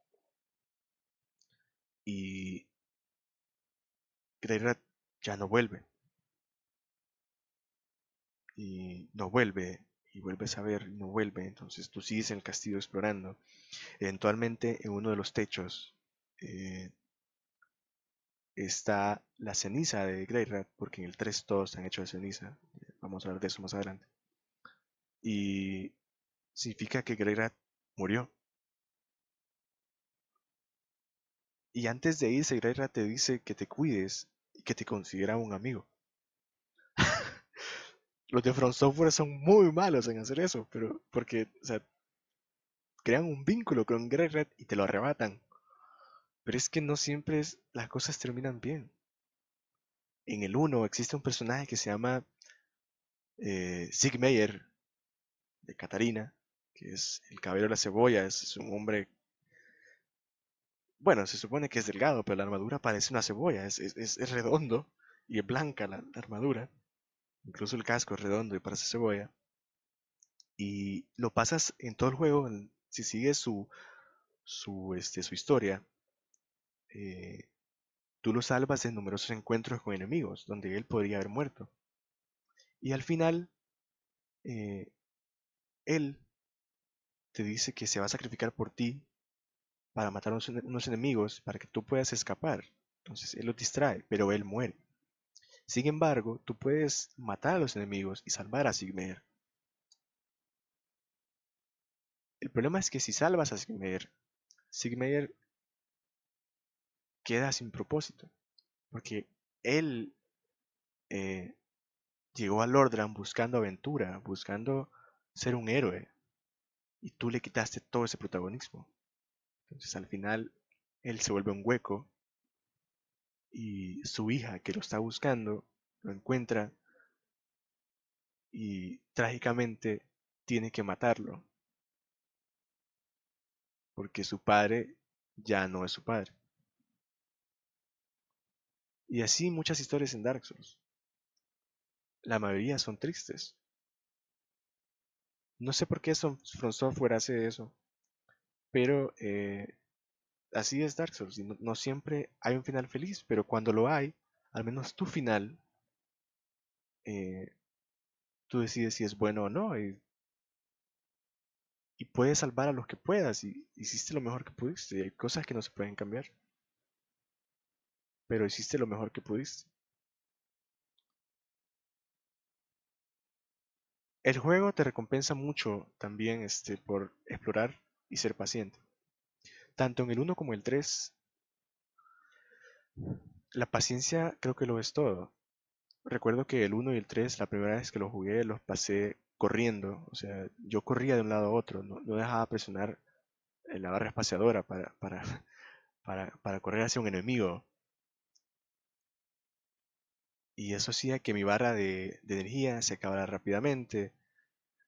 Y Greyrat ya no vuelve y no vuelve, y vuelves a ver y no vuelve, entonces tú sigues en el castillo explorando. Eventualmente en uno de los techos eh, está la ceniza de Greyrat, porque en el 3 todos están hechos de ceniza. Vamos a hablar de eso más adelante. Y significa que Greyrat murió. Y antes de irse, Greyrat te dice que te cuides y que te considera un amigo. los de From Software son muy malos en hacer eso, pero porque, crean un vínculo con Greg y te lo arrebatan. Pero es que no siempre las cosas terminan bien. En el 1 existe un personaje que se llama eh, Meyer, de Katarina, que es el caballero de la cebolla, es, un hombre bueno, se supone que es delgado, pero la armadura parece una cebolla, es, es, es redondo y es blanca la, armadura. Incluso el casco es redondo y parece cebolla. Y lo pasas en todo el juego, si sigues su, su, este, su historia, eh, tú lo salvas en numerosos encuentros con enemigos, donde él podría haber muerto. Y al final, eh, él te dice que se va a sacrificar por ti para matar a unos, enemigos para que tú puedas escapar. Entonces él los distrae, pero él muere. Sin embargo, tú puedes matar a los enemigos y salvar a Sigmer. El problema es que si salvas a Sigmer, Sigmer queda sin propósito. Porque él eh, llegó a Lordran buscando aventura, buscando ser un héroe. Y tú le quitaste todo ese protagonismo. Entonces al final él se vuelve un hueco y su hija que lo está buscando lo encuentra y trágicamente tiene que matarlo porque su padre ya no es su padre. Y así muchas historias en Dark Souls. La mayoría son tristes. No sé por qué From Software hace eso, pero eh, así es Dark Souls. no, siempre hay un final feliz, pero cuando lo hay, al menos tu final, eh, tú decides si es bueno o no. Y, puedes salvar a los que puedas. Y hiciste lo mejor que pudiste. Y hay cosas que no se pueden cambiar. Pero hiciste lo mejor que pudiste. El juego te recompensa mucho también este, por explorar y ser paciente. Tanto en el 1 como el 3, la paciencia creo que lo es todo. Recuerdo que el 1 y el 3, la primera vez que los jugué, los pasé corriendo. O sea, yo corría de un lado a otro, no, dejaba presionar la barra espaciadora para, para, para, correr hacia un enemigo. Y eso hacía que mi barra de, de energía se acabara rápidamente.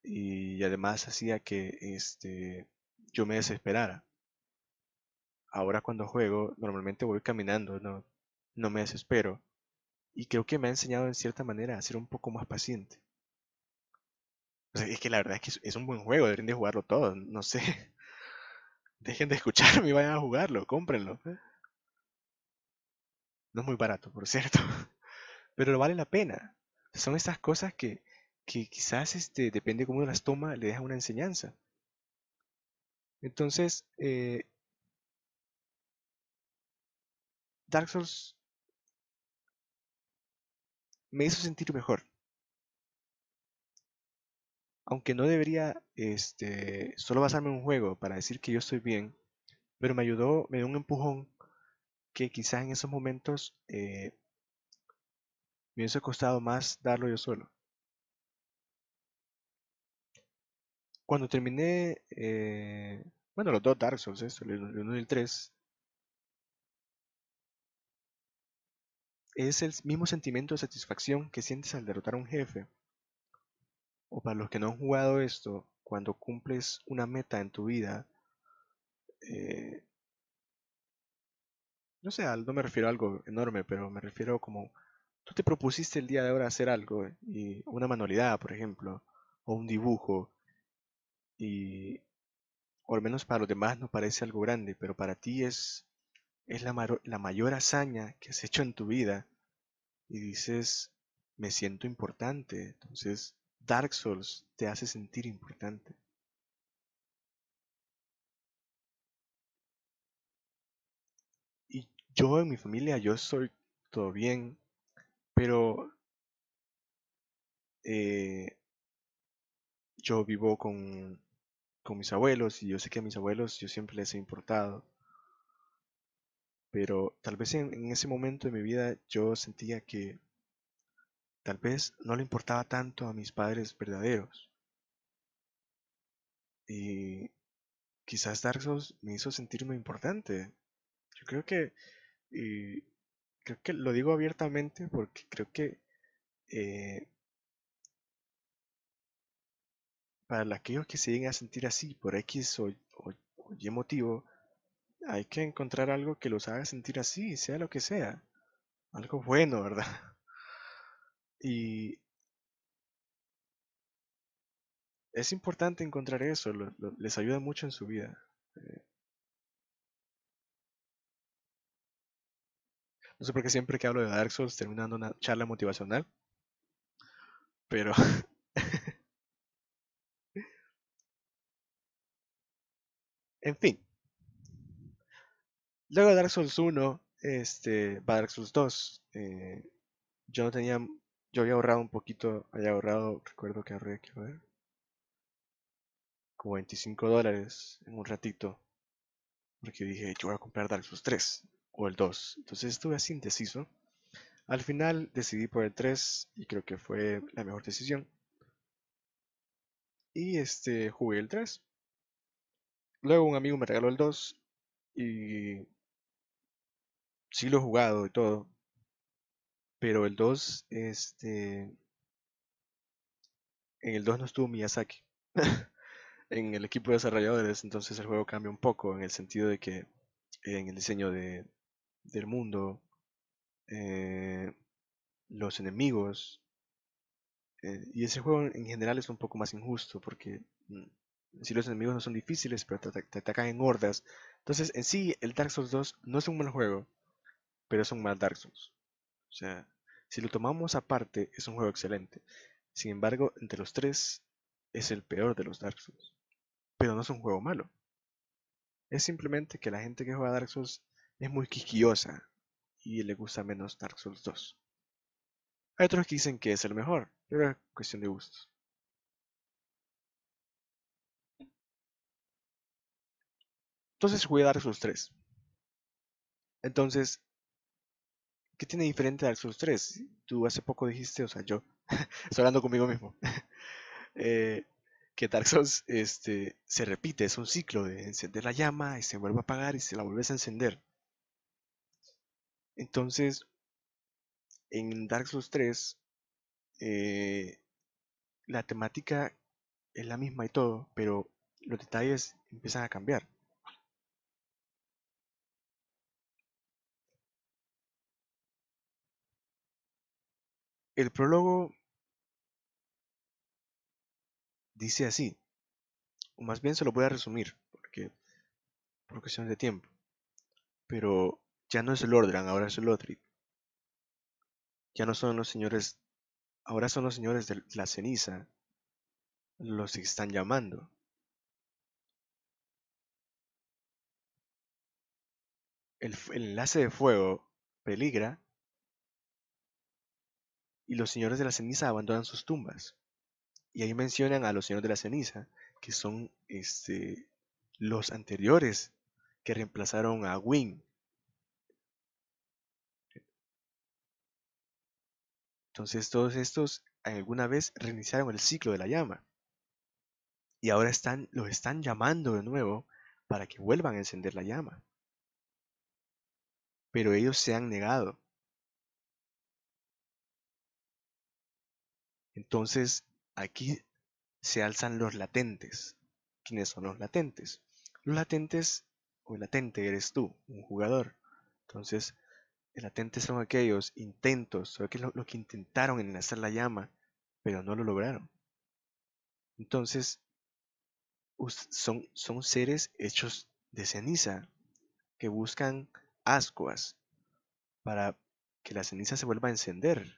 Y además hacía que este, yo me desesperara. Ahora cuando juego, normalmente voy caminando, no, no me desespero. Y creo que me ha enseñado en cierta manera a ser un poco más paciente. es que la verdad es que es un buen juego, deberían de jugarlo todos, no sé. Dejen de escucharme y vayan a jugarlo, cómprenlo. No es muy barato, por cierto. Pero vale la pena. Son estas cosas que, que quizás este, depende de cómo uno las toma, le deja una enseñanza. Entonces, eh, Dark Souls me hizo sentir mejor. Aunque no debería este, solo basarme en un juego para decir que yo estoy bien, pero me ayudó, me dio un empujón que quizás en esos momentos eh, me hubiese costado más darlo yo solo. Cuando terminé, eh, bueno, los dos Dark Souls, el 1 y el 3, es el mismo sentimiento de satisfacción que sientes al derrotar a un jefe. O para los que no han jugado esto, cuando cumples una meta en tu vida, eh, no sé, no me refiero a algo enorme, pero me refiero como tú te propusiste el día de hoy hacer algo, y una manualidad, por ejemplo, o un dibujo, y o al menos para los demás no parece algo grande, pero para ti es, es la, la mayor hazaña que has hecho en tu vida y dices, me siento importante. Entonces, Dark Souls te hace sentir importante. Y yo en mi familia, yo soy todo bien, pero eh, yo vivo con con mis abuelos y yo sé que a mis abuelos yo siempre les he importado. Pero tal vez en, ese momento de mi vida yo sentía que tal vez no le importaba tanto a mis padres verdaderos. Y quizás Dark Souls me hizo sentirme importante. Yo creo que, y creo que lo digo abiertamente porque creo que eh, para aquellos que se lleguen a sentir así por X o, Y motivo, hay que encontrar algo que los haga sentir así, sea lo que sea. Algo bueno, ¿verdad? Y es importante encontrar eso, les ayuda mucho en su vida. No sé por qué siempre que hablo de Dark Souls termino dando una charla motivacional, pero en fin. Luego de Dark Souls 1, este, Dark Souls 2, eh, yo no tenía, yo había ahorrado un poquito, había ahorrado, recuerdo que ahorré, quiero ver, como 25 dólares en un ratito, porque dije, yo voy a comprar Dark Souls 3 o el 2, entonces estuve así indeciso. Al final decidí por el 3 y creo que fue la mejor decisión. Y este, jugué el 3. Luego un amigo me regaló el 2 y sí lo he jugado y todo. Pero el 2, este. En el 2 no estuvo Miyazaki. en el equipo de desarrolladores, entonces el juego cambia un poco en el sentido de que en el diseño de, del mundo, eh, los enemigos, eh, y ese juego en general es un poco más injusto porque mm, si los enemigos no son difíciles, pero te, atacan en hordas. Entonces, en sí, el Dark Souls 2 no es un mal juego, pero es un mal Dark Souls. O sea, si lo tomamos aparte, es un juego excelente. Sin embargo, entre los tres, es el peor de los Dark Souls. Pero no es un juego malo. Es simplemente que la gente que juega Dark Souls es muy quisquillosa y le gusta menos Dark Souls 2. Hay otros que dicen que es el mejor, pero es cuestión de gustos. Entonces jugué Dark Souls 3. Entonces, ¿qué tiene diferente Dark Souls 3? Tú hace poco dijiste, o sea, yo estoy hablando conmigo mismo, eh, que Dark Souls este, se repite, es un ciclo de encender la llama y se vuelve a apagar y se la vuelves a encender. Entonces, en Dark Souls 3, eh, la temática es la misma y todo, pero los detalles empiezan a cambiar. El prólogo dice así, o más bien se lo voy a resumir, porque por cuestiones de tiempo. Pero ya no es el Ordran, ahora es el Lothric. Ya no son los señores, ahora son los señores de la ceniza los que están llamando. el enlace de fuego peligra y los señores de la ceniza abandonan sus tumbas. Y ahí mencionan a los señores de la ceniza, que son este, los anteriores que reemplazaron a Wing. Entonces todos estos alguna vez reiniciaron el ciclo de la llama. Y ahora están, los están llamando de nuevo para que vuelvan a encender la llama. Pero ellos se han negado. Entonces, aquí se alzan los latentes. ¿Quiénes son los latentes? Los latentes, o el latente eres tú, un jugador. Entonces, el latente son aquellos intentos, o lo, que intentaron enlazar la llama, pero no lo lograron. Entonces, son, son seres hechos de ceniza que buscan ascuas para que la ceniza se vuelva a encender.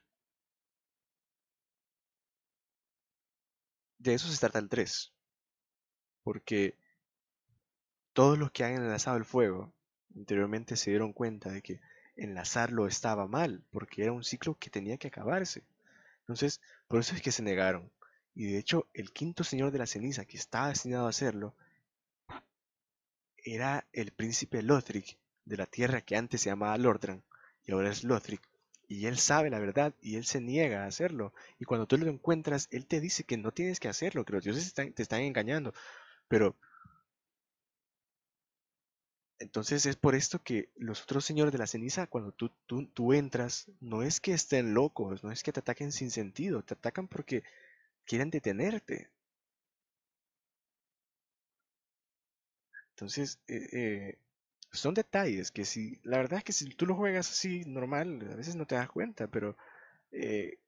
De eso se trata el 3. Porque todos los que han enlazado el fuego anteriormente se dieron cuenta de que enlazarlo estaba mal, porque era un ciclo que tenía que acabarse. Entonces, por eso es que se negaron. Y de hecho, el quinto señor de la ceniza que estaba destinado a hacerlo era el príncipe Lothric de la tierra que antes se llamaba Lordran y ahora es Lothric, y él sabe la verdad y él se niega a hacerlo. Y cuando tú lo encuentras, él te dice que no tienes que hacerlo, que los dioses te están engañando. Pero entonces es por esto que los otros señores de la ceniza, cuando tú, tú, tú, entras, no es que estén locos, no es que te ataquen sin sentido, te atacan porque quieren detenerte. Entonces, eh, eh, son detalles que si, la verdad es que si tú lo juegas así normal, a veces no te das cuenta, pero eh,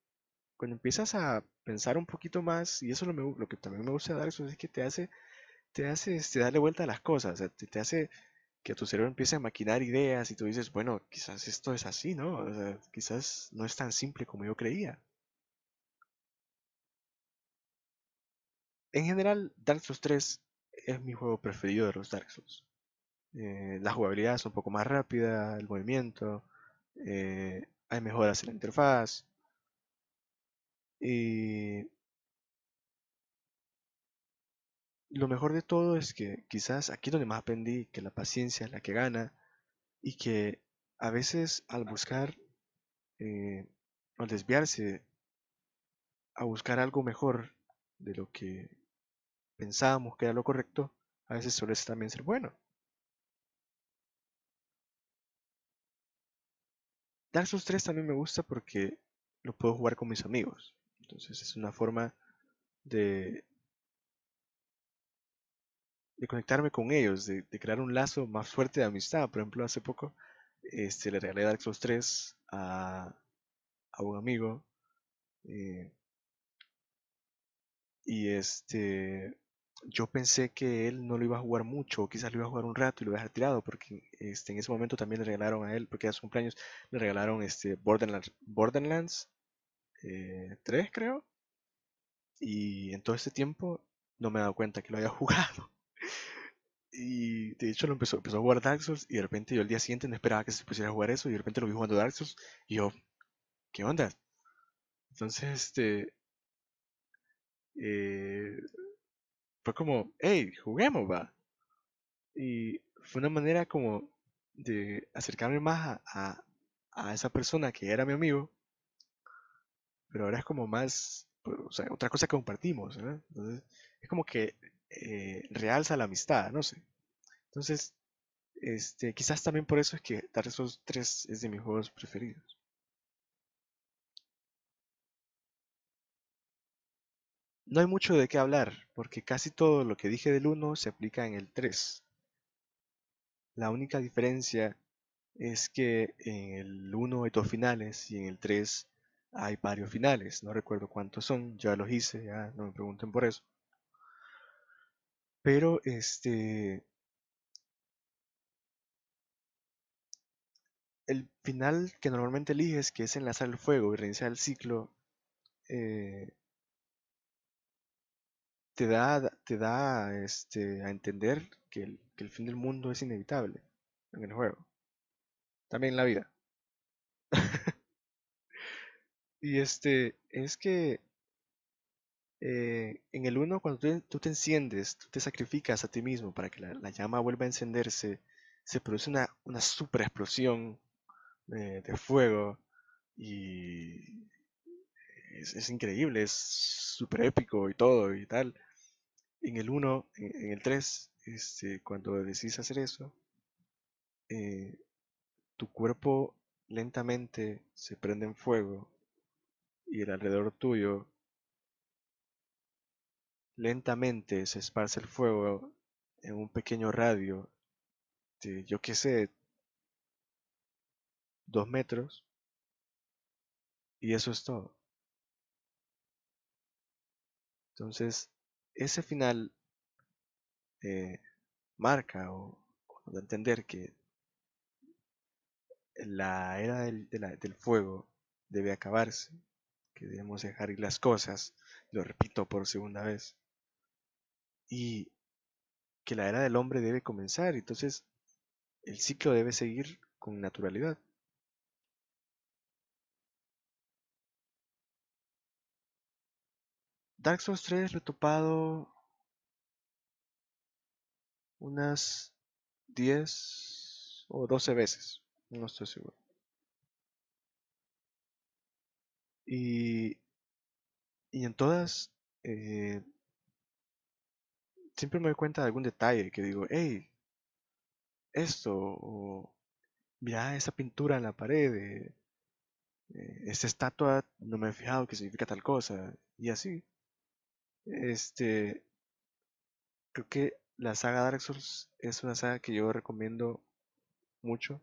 cuando empiezas a pensar un poquito más, y eso es lo, lo que también me gusta de Dark Souls, es que te hace, te hace este, darle vuelta a las cosas, te hace que tu cerebro empiece a maquinar ideas y tú dices, bueno, quizás esto es así, ¿no? O sea, quizás no es tan simple como yo creía. En general, Dark Souls 3 es mi juego preferido de los Dark Souls. Eh, la jugabilidad es un poco más rápida, el movimiento, eh, hay mejoras en la interfaz. Y lo mejor de todo es que quizás aquí donde más aprendí que la paciencia es la que gana y que a veces al buscar, eh, al desviarse a buscar algo mejor de lo que pensábamos que era lo correcto, a veces suele también ser bueno. Dark Souls 3 también me gusta porque lo puedo jugar con mis amigos. Entonces es una forma de, de conectarme con ellos, de, crear un lazo más fuerte de amistad. Por ejemplo, hace poco este, le regalé Dark Souls 3 a, a un amigo. Eh, y este yo pensé que él no lo iba a jugar mucho, o quizás lo iba a jugar un rato y lo iba a dejar tirado, porque este, en ese momento también le regalaron a él, porque era su cumpleaños, le regalaron este Borderlands, Borderlands 3, eh, creo. Y en todo este tiempo no me he dado cuenta que lo había jugado. Y de hecho lo empezó, empezó a jugar Dark Souls y de repente yo el día siguiente no esperaba que se pusiera a jugar eso y de repente lo vi jugando Dark Souls y yo, ¿qué onda? Entonces, este, eh, fue como, hey, juguemos, va. Y fue una manera como de acercarme más a, a, esa persona que era mi amigo, pero ahora es como más, pues, o sea, otra cosa que compartimos, Entonces, es como que eh, realza la amistad, no sé. Entonces, este, quizás también por eso es que Dark Souls 3 es de mis juegos preferidos. No hay mucho de qué hablar, porque casi todo lo que dije del 1 se aplica en el 3. La única diferencia es que en el 1 hay dos finales y en el 3 hay varios finales. No recuerdo cuántos son, ya los hice, ya no me pregunten por eso. Pero este... El final que normalmente eliges, que es enlazar el fuego y reiniciar el ciclo, eh, te da, te da este, a entender que el, que el fin del mundo es inevitable en el juego. También en la vida. y este, es que eh, en el 1, cuando tú, te enciendes, tú te sacrificas a ti mismo para que la, llama vuelva a encenderse, se produce una, una super explosión de, fuego y es, es, increíble, es súper épico y todo y tal en el 1, en, el 3, este, cuando decides hacer eso, eh, tu cuerpo lentamente se prende en fuego y el alrededor tuyo lentamente se esparce el fuego en un pequeño radio de, yo qué sé, dos metros y eso es todo. Entonces, ese final eh, marca o, a entender que la era del, del, fuego debe acabarse, que debemos dejar ir las cosas, lo repito por segunda vez, y que la era del hombre debe comenzar, entonces el ciclo debe seguir con naturalidad. Dark Souls 3 lo he topado unas 10 o 12 veces, no estoy seguro. Y, y en todas, eh, siempre me doy cuenta de algún detalle que digo, hey, esto, o mira esa pintura en la pared, eh, esta estatua, no me he fijado que significa tal cosa, y así. Este, creo que la saga Dark Souls es una saga que yo recomiendo mucho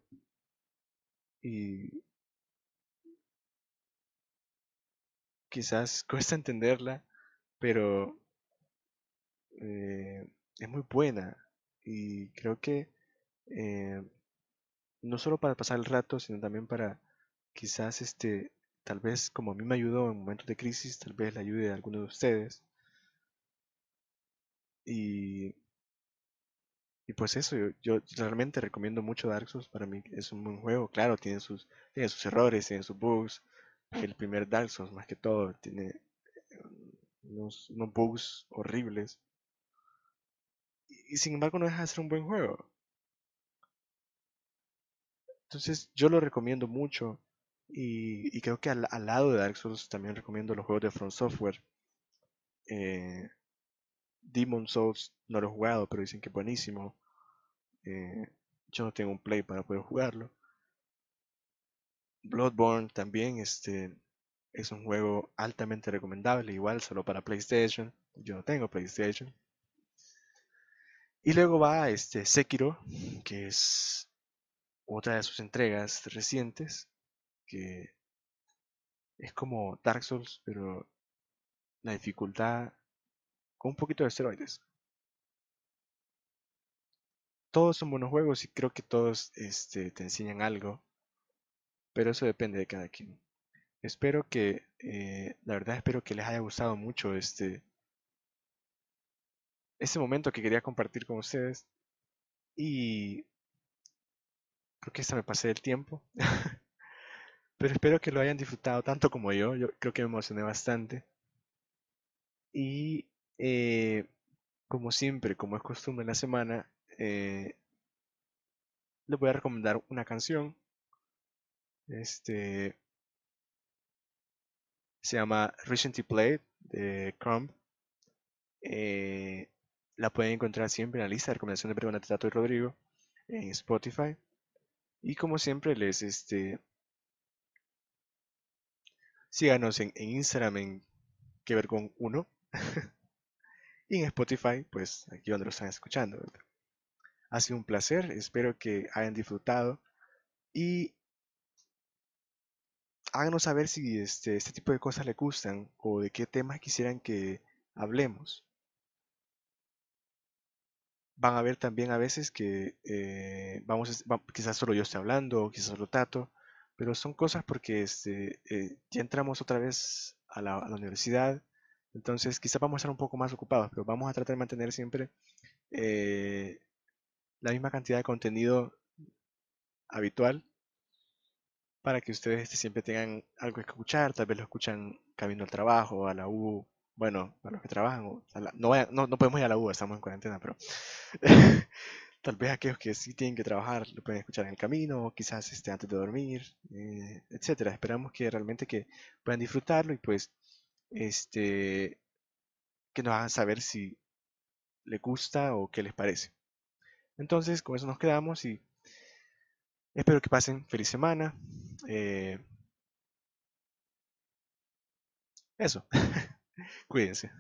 y quizás cuesta entenderla, pero eh, es muy buena y creo que eh, no solo para pasar el rato, sino también para quizás este, tal vez como a mí me ayudó en momentos de crisis, tal vez le ayude a alguno de ustedes. Y, y pues eso, yo, realmente recomiendo mucho Dark Souls, para mí es un buen juego, claro, tiene sus, tiene sus errores, tiene sus bugs, el primer Dark Souls más que todo tiene eh, unos, unos bugs horribles. Y, y sin embargo no deja de ser un buen juego. Entonces yo lo recomiendo mucho y, creo que al, lado de Dark Souls también recomiendo los juegos de From Software. Eh, Demon Souls no lo he jugado, pero dicen que es buenísimo. Eh, yo no tengo un play para poder jugarlo. Bloodborne también este, es un juego altamente recomendable, igual solo para PlayStation. Yo no tengo PlayStation. Y luego va este Sekiro, que es otra de sus entregas recientes, que es como Dark Souls, pero la dificultad con un poquito de esteroides. Todos son buenos juegos y creo que todos este, te enseñan algo, pero eso depende de cada quien. Espero que, eh, la verdad espero que les haya gustado mucho este, este momento que quería compartir con ustedes y creo que esta me pasé el tiempo. Pero espero que lo hayan disfrutado tanto como yo. Yo creo que me emocioné bastante. Y eh, como siempre, como es costumbre en la semana, eh, les voy a recomendar una canción. Este se llama Recently Played de Crumb. Eh, la pueden encontrar siempre en la lista de recomendaciones de Pregunta Tato y Rodrigo en Spotify. Y como siempre les este síganos en, Instagram en que con uno y en Spotify, pues aquí donde lo están escuchando. Ha sido un placer, espero que hayan disfrutado y háganos saber si este, este tipo de cosas les gustan o de qué temas quisieran que hablemos van a ver también a veces que eh, vamos, quizás solo yo esté hablando, quizás solo Tato, pero son cosas porque este, eh, ya entramos otra vez a la, universidad, entonces quizás vamos a estar un poco más ocupados, pero vamos a tratar de mantener siempre eh, la misma cantidad de contenido habitual para que ustedes este, siempre tengan algo que escuchar, tal vez lo escuchan camino al trabajo, a la U, bueno, para los que trabajan, no, no, no, podemos ir a la U, estamos en cuarentena, pero tal vez aquellos que sí tienen que trabajar lo pueden escuchar en el camino, quizás este, antes de dormir, eh, etcétera. Esperamos que realmente que puedan disfrutarlo y pues este que nos hagan saber si les gusta o qué les parece. Entonces, con eso nos quedamos y espero que pasen feliz semana. Eh, eso. Cuídense.